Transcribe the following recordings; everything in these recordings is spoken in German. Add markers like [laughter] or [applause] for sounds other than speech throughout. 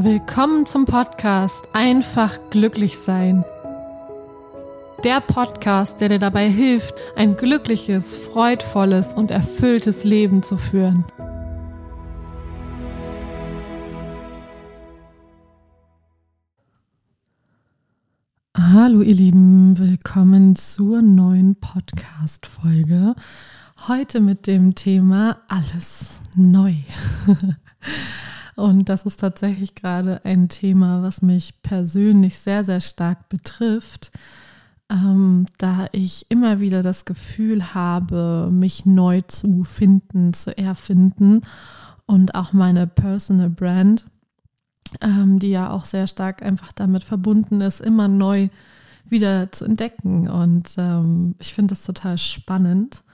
Willkommen zum Podcast Einfach glücklich sein. Der Podcast, der dir dabei hilft, ein glückliches, freudvolles und erfülltes Leben zu führen. Hallo ihr Lieben, willkommen zur neuen Podcast-Folge. Heute mit dem Thema Alles neu. [laughs] Und das ist tatsächlich gerade ein Thema, was mich persönlich sehr, sehr stark betrifft, ähm, da ich immer wieder das Gefühl habe, mich neu zu finden, zu erfinden und auch meine Personal Brand, ähm, die ja auch sehr stark einfach damit verbunden ist, immer neu wieder zu entdecken. Und ähm, ich finde das total spannend,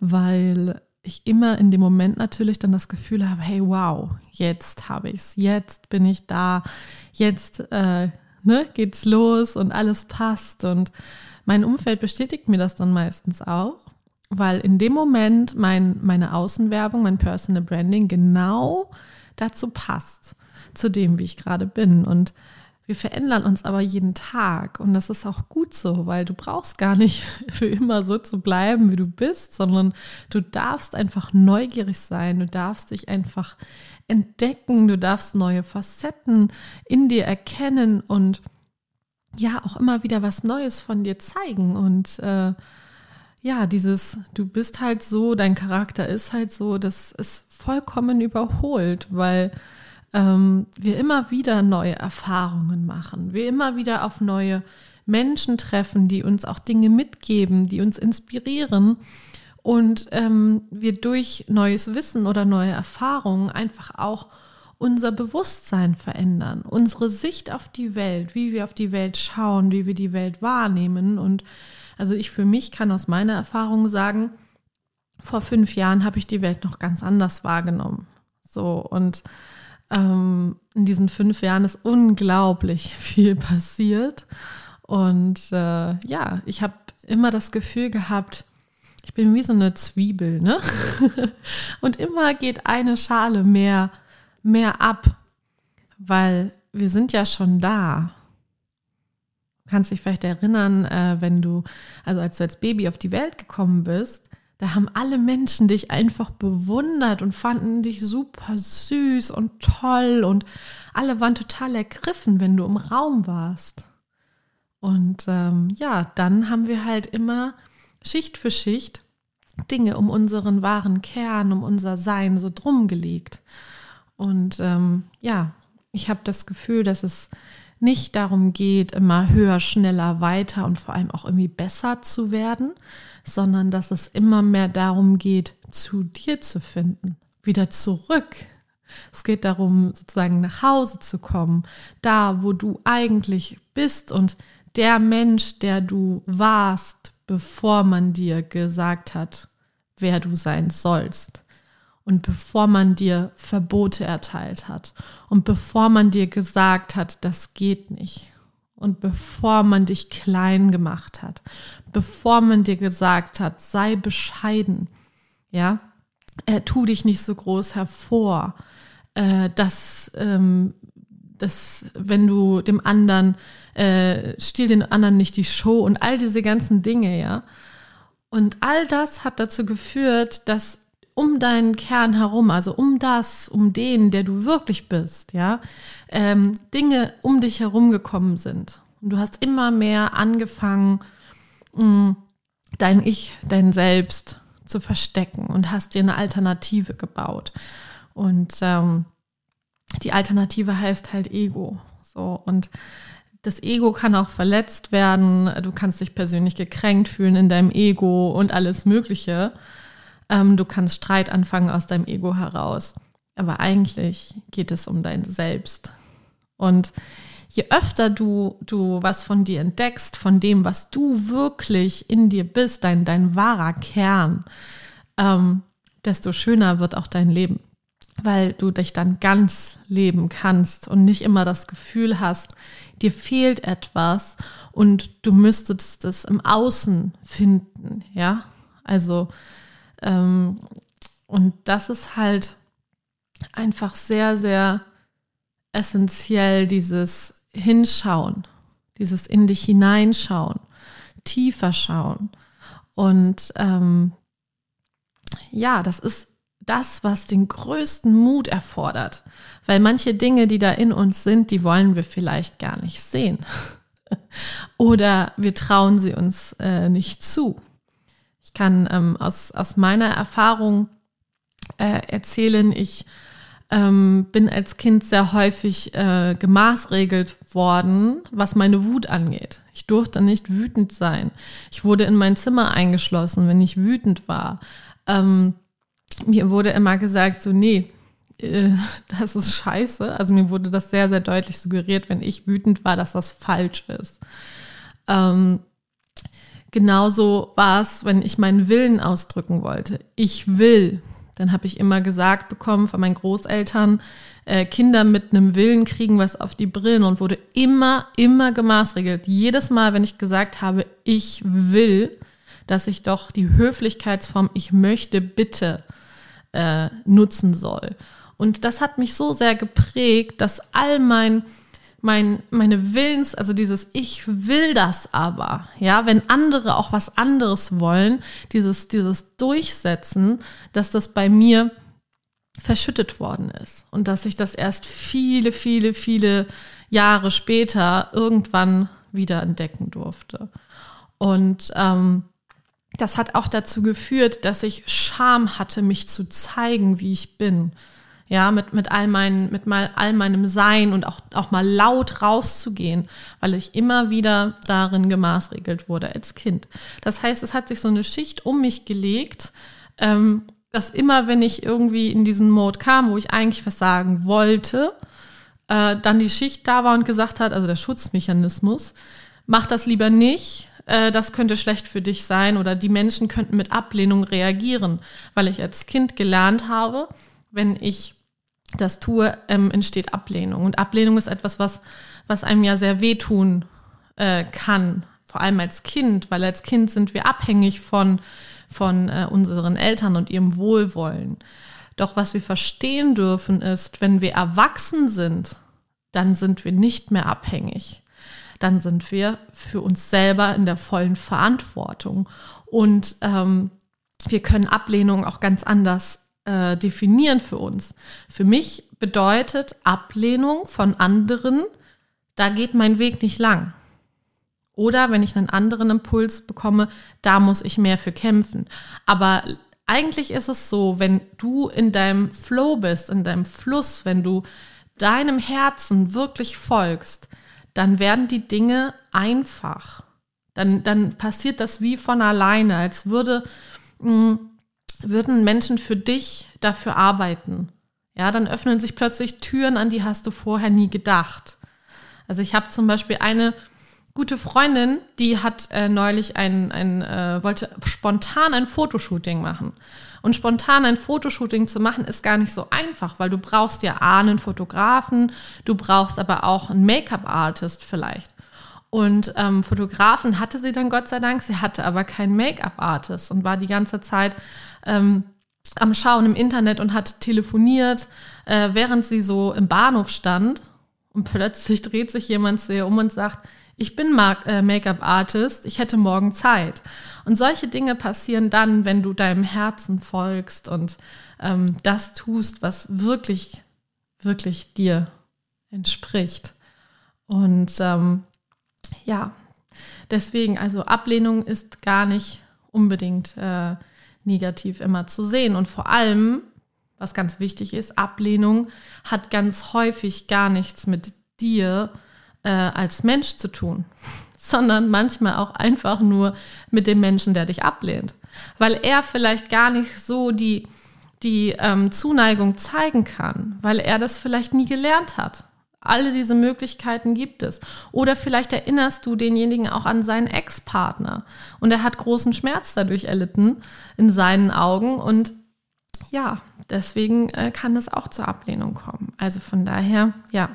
weil ich immer in dem Moment natürlich dann das Gefühl habe, hey, wow, jetzt habe ich es, jetzt bin ich da, jetzt äh, ne, geht's los und alles passt. Und mein Umfeld bestätigt mir das dann meistens auch, weil in dem Moment mein, meine Außenwerbung, mein Personal Branding genau dazu passt, zu dem, wie ich gerade bin. Und wir verändern uns aber jeden Tag und das ist auch gut so, weil du brauchst gar nicht [laughs] für immer so zu bleiben, wie du bist, sondern du darfst einfach neugierig sein, du darfst dich einfach entdecken, du darfst neue Facetten in dir erkennen und ja, auch immer wieder was Neues von dir zeigen und äh, ja, dieses, du bist halt so, dein Charakter ist halt so, das ist vollkommen überholt, weil ähm, wir immer wieder neue Erfahrungen machen, wir immer wieder auf neue Menschen treffen, die uns auch Dinge mitgeben, die uns inspirieren und ähm, wir durch neues Wissen oder neue Erfahrungen einfach auch unser Bewusstsein verändern, unsere Sicht auf die Welt, wie wir auf die Welt schauen, wie wir die Welt wahrnehmen. Und also ich für mich kann aus meiner Erfahrung sagen, vor fünf Jahren habe ich die Welt noch ganz anders wahrgenommen. So und ähm, in diesen fünf Jahren ist unglaublich [laughs] viel passiert. Und äh, ja, ich habe immer das Gefühl gehabt, ich bin wie so eine Zwiebel, ne? [laughs] Und immer geht eine Schale mehr, mehr ab, weil wir sind ja schon da. Du kannst dich vielleicht erinnern, äh, wenn du, also als du als Baby auf die Welt gekommen bist, da haben alle Menschen dich einfach bewundert und fanden dich super süß und toll und alle waren total ergriffen, wenn du im Raum warst. Und ähm, ja, dann haben wir halt immer Schicht für Schicht Dinge um unseren wahren Kern, um unser Sein so drum gelegt. Und ähm, ja, ich habe das Gefühl, dass es nicht darum geht, immer höher, schneller, weiter und vor allem auch irgendwie besser zu werden, sondern dass es immer mehr darum geht, zu dir zu finden, wieder zurück. Es geht darum, sozusagen nach Hause zu kommen, da, wo du eigentlich bist und der Mensch, der du warst, bevor man dir gesagt hat, wer du sein sollst. Und bevor man dir Verbote erteilt hat und bevor man dir gesagt hat, das geht nicht und bevor man dich klein gemacht hat, bevor man dir gesagt hat, sei bescheiden, ja, äh, tu dich nicht so groß hervor, äh, dass, ähm, dass wenn du dem anderen, äh, stiehl den anderen nicht die Show und all diese ganzen Dinge, ja. Und all das hat dazu geführt, dass um deinen Kern herum, also um das, um den, der du wirklich bist, ja, ähm, Dinge um dich herum gekommen sind. Und du hast immer mehr angefangen, mh, mm, dein Ich, dein Selbst zu verstecken und hast dir eine Alternative gebaut. Und ähm, die Alternative heißt halt Ego. So und das Ego kann auch verletzt werden. Du kannst dich persönlich gekränkt fühlen in deinem Ego und alles Mögliche. Ähm, du kannst Streit anfangen aus deinem Ego heraus. Aber eigentlich geht es um dein Selbst. Und je öfter du, du was von dir entdeckst, von dem, was du wirklich in dir bist, dein, dein wahrer Kern, ähm, desto schöner wird auch dein Leben. Weil du dich dann ganz leben kannst und nicht immer das Gefühl hast, dir fehlt etwas und du müsstest es im Außen finden, ja. Also ähm, und das ist halt einfach sehr, sehr essentiell dieses Hinschauen, dieses in dich hineinschauen, tiefer schauen. Und ähm, ja, das ist das, was den größten Mut erfordert. Weil manche Dinge, die da in uns sind, die wollen wir vielleicht gar nicht sehen. [laughs] Oder wir trauen sie uns äh, nicht zu. Ich kann ähm, aus, aus meiner Erfahrung äh, erzählen, ich ähm, bin als Kind sehr häufig äh, gemaßregelt worden, was meine Wut angeht. Ich durfte nicht wütend sein. Ich wurde in mein Zimmer eingeschlossen, wenn ich wütend war. Ähm, mir wurde immer gesagt, so, nee, äh, [laughs] das ist scheiße. Also mir wurde das sehr, sehr deutlich suggeriert, wenn ich wütend war, dass das falsch ist. Ähm, genauso war es, wenn ich meinen Willen ausdrücken wollte. Ich will. Dann habe ich immer gesagt bekommen von meinen Großeltern, äh, Kinder mit einem Willen kriegen was auf die Brillen und wurde immer, immer gemaßregelt. Jedes Mal, wenn ich gesagt habe, ich will, dass ich doch die Höflichkeitsform ich möchte bitte äh, nutzen soll. Und das hat mich so sehr geprägt, dass all mein, mein, meine Willens, also dieses Ich will das aber, ja, wenn andere auch was anderes wollen, dieses, dieses Durchsetzen, dass das bei mir verschüttet worden ist und dass ich das erst viele, viele, viele Jahre später irgendwann wieder entdecken durfte. Und ähm, das hat auch dazu geführt, dass ich Scham hatte, mich zu zeigen, wie ich bin ja, mit, mit all meinen, mit mal all meinem Sein und auch, auch mal laut rauszugehen, weil ich immer wieder darin gemaßregelt wurde als Kind. Das heißt, es hat sich so eine Schicht um mich gelegt, ähm, dass immer, wenn ich irgendwie in diesen Mode kam, wo ich eigentlich was sagen wollte, äh, dann die Schicht da war und gesagt hat, also der Schutzmechanismus, mach das lieber nicht, äh, das könnte schlecht für dich sein oder die Menschen könnten mit Ablehnung reagieren, weil ich als Kind gelernt habe, wenn ich das tue, ähm, entsteht Ablehnung. Und Ablehnung ist etwas, was, was einem ja sehr wehtun äh, kann, vor allem als Kind, weil als Kind sind wir abhängig von, von äh, unseren Eltern und ihrem Wohlwollen. Doch was wir verstehen dürfen ist, wenn wir erwachsen sind, dann sind wir nicht mehr abhängig. Dann sind wir für uns selber in der vollen Verantwortung. Und ähm, wir können Ablehnung auch ganz anders äh, definieren für uns. Für mich bedeutet Ablehnung von anderen, da geht mein Weg nicht lang. Oder wenn ich einen anderen Impuls bekomme, da muss ich mehr für kämpfen. Aber eigentlich ist es so, wenn du in deinem Flow bist, in deinem Fluss, wenn du deinem Herzen wirklich folgst, dann werden die Dinge einfach. Dann, dann passiert das wie von alleine, als würde mh, mm, würden Menschen für dich dafür arbeiten. Ja, dann öffnen sich plötzlich Türen, an die hast du vorher nie gedacht. Also ich habe zum Beispiel eine gute Freundin, die hat äh, neulich ein, ein äh, wollte spontan ein Fotoshooting machen. Und spontan ein Fotoshooting zu machen, ist gar nicht so einfach, weil du brauchst ja A, einen Fotografen, du brauchst aber auch einen Make-up-Artist vielleicht. Und ähm, Fotografen hatte sie dann Gott sei Dank, sie hatte aber keinen Make-up-Artist und war die ganze Zeit ähm, am Schauen im Internet und hat telefoniert, äh, während sie so im Bahnhof stand. Und plötzlich dreht sich jemand zu ihr um und sagt, ich bin äh, Make-up-Artist, ich hätte morgen Zeit. Und solche Dinge passieren dann, wenn du deinem Herzen folgst und ähm, das tust, was wirklich, wirklich dir entspricht. Und ähm, ja, deswegen, also Ablehnung ist gar nicht unbedingt äh, negativ immer zu sehen. Und vor allem, was ganz wichtig ist, Ablehnung hat ganz häufig gar nichts mit dir äh, als Mensch zu tun, [laughs] sondern manchmal auch einfach nur mit dem Menschen, der dich ablehnt. Weil er vielleicht gar nicht so die, die ähm, Zuneigung zeigen kann, weil er das vielleicht nie gelernt hat. Alle diese Möglichkeiten gibt es. Oder vielleicht erinnerst du denjenigen auch an seinen Ex-Partner und er hat großen Schmerz dadurch erlitten in seinen Augen und ja, deswegen äh, kann es auch zur Ablehnung kommen. Also von daher, ja.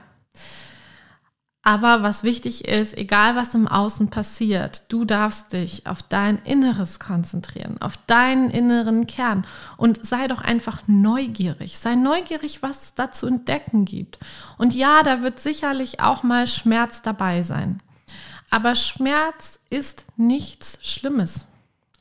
Aber was wichtig ist, egal was im Außen passiert, du darfst dich auf dein Inneres konzentrieren, auf deinen inneren Kern und sei doch einfach neugierig. Sei neugierig, was es da zu entdecken gibt. Und ja, da wird sicherlich auch mal Schmerz dabei sein. Aber Schmerz ist nichts Schlimmes.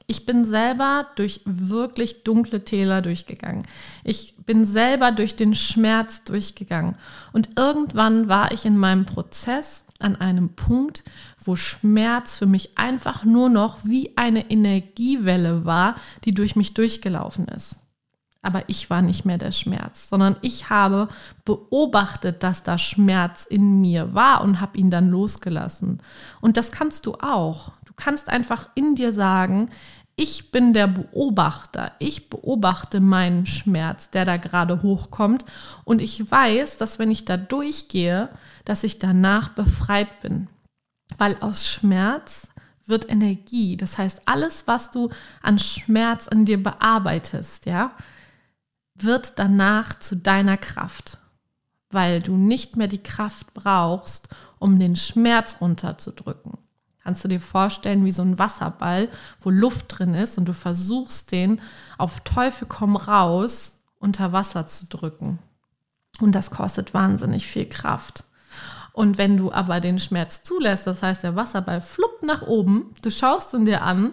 Ich bin selber durch wirklich dunkle Täler durchgegangen. Ich bin selber durch den Schmerz durchgegangen. Und irgendwann war ich in meinem Prozess an einem Punkt, wo Schmerz für mich einfach nur noch wie eine Energiewelle war, die durch mich durchgelaufen ist. Aber ich war nicht mehr der Schmerz, sondern ich habe beobachtet, dass da Schmerz in mir war und habe ihn dann losgelassen. Und das kannst du auch. Du kannst einfach in dir sagen, ich bin der Beobachter. Ich beobachte meinen Schmerz, der da gerade hochkommt. Und ich weiß, dass wenn ich da durchgehe, dass ich danach befreit bin. Weil aus Schmerz wird Energie. Das heißt, alles, was du an Schmerz in dir bearbeitest, ja, wird danach zu deiner Kraft. Weil du nicht mehr die Kraft brauchst, um den Schmerz runterzudrücken. Kannst du dir vorstellen, wie so ein Wasserball, wo Luft drin ist und du versuchst den auf Teufel komm raus unter Wasser zu drücken. Und das kostet wahnsinnig viel Kraft. Und wenn du aber den Schmerz zulässt, das heißt, der Wasserball fluppt nach oben, du schaust ihn dir an,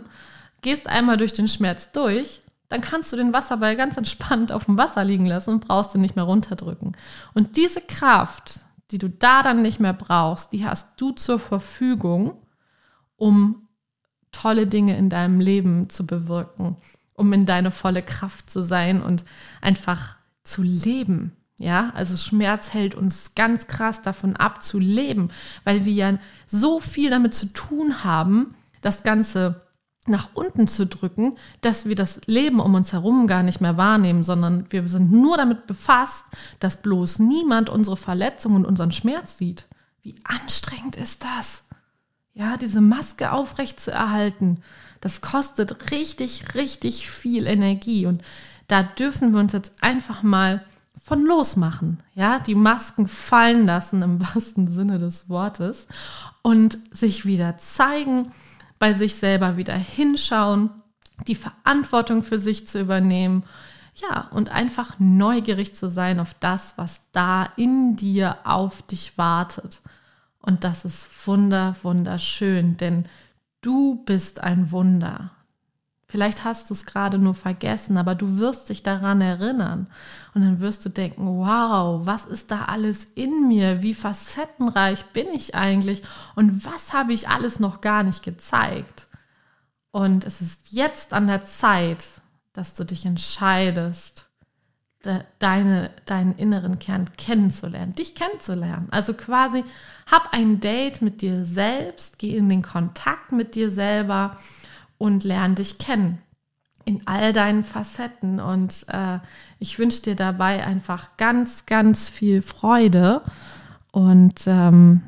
gehst einmal durch den Schmerz durch, dann kannst du den Wasserball ganz entspannt auf dem Wasser liegen lassen und brauchst ihn nicht mehr runterdrücken. Und diese Kraft, die du da dann nicht mehr brauchst, die hast du zur Verfügung, um tolle Dinge in deinem Leben zu bewirken, um in deine volle Kraft zu sein und einfach zu leben. Ja, also Schmerz hält uns ganz krass davon ab zu leben, weil wir ja so viel damit zu tun haben, das Ganze nach unten zu drücken, dass wir das Leben um uns herum gar nicht mehr wahrnehmen, sondern wir sind nur damit befasst, dass bloß niemand unsere Verletzung und unseren Schmerz sieht. Wie anstrengend ist das? Ja, diese Maske aufrecht zu erhalten, das kostet richtig, richtig viel Energie. Und da dürfen wir uns jetzt einfach mal von losmachen. Ja, die Masken fallen lassen im wahrsten Sinne des Wortes und sich wieder zeigen, bei sich selber wieder hinschauen, die Verantwortung für sich zu übernehmen. Ja, und einfach neugierig zu sein auf das, was da in dir auf dich wartet. Und das ist wunder, wunderschön, denn du bist ein Wunder. Vielleicht hast du es gerade nur vergessen, aber du wirst dich daran erinnern. Und dann wirst du denken, wow, was ist da alles in mir? Wie facettenreich bin ich eigentlich? Und was habe ich alles noch gar nicht gezeigt? Und es ist jetzt an der Zeit, dass du dich entscheidest, de, deine, deinen inneren Kern kennenzulernen, dich kennenzulernen. Also quasi hab ein Date mit dir selbst, geh in den Kontakt mit dir selber und lerne dich kennen in all deinen Facetten. Und äh, ich wünsche dir dabei einfach ganz, ganz viel Freude und ähm,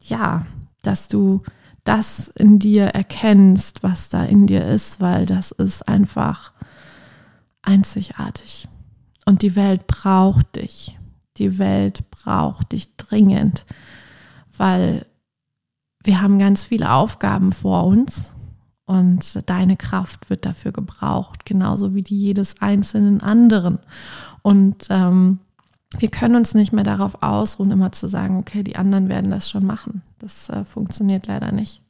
ja, dass du das in dir erkennst, was da in dir ist, weil das ist einfach einzigartig. Und die Welt braucht dich. Die Welt braucht dich dringend, weil wir haben ganz viele Aufgaben vor uns und deine Kraft wird dafür gebraucht, genauso wie die jedes einzelnen anderen. Und ähm, wir können uns nicht mehr darauf ausruhen, immer zu sagen, okay, die anderen werden das schon machen. Das äh, funktioniert leider nicht.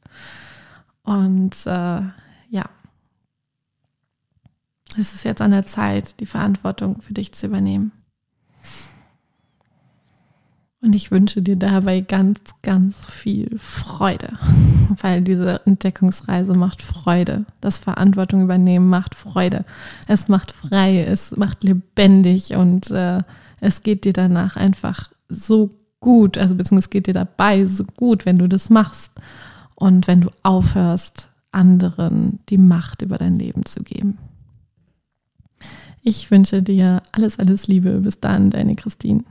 Und äh, ja, es ist jetzt an der Zeit, die Verantwortung für dich zu übernehmen. Und ich wünsche dir dabei ganz, ganz viel Freude, [laughs] weil diese Entdeckungsreise macht Freude. Das Verantwortung übernehmen macht Freude. Es macht frei, es macht lebendig und äh, es geht dir danach einfach so gut, also beziehungsweise es geht dir dabei so gut, wenn du das machst und wenn du aufhörst, anderen die Macht über dein Leben zu geben. Ich wünsche dir alles, alles Liebe. Bis dann, deine Christine.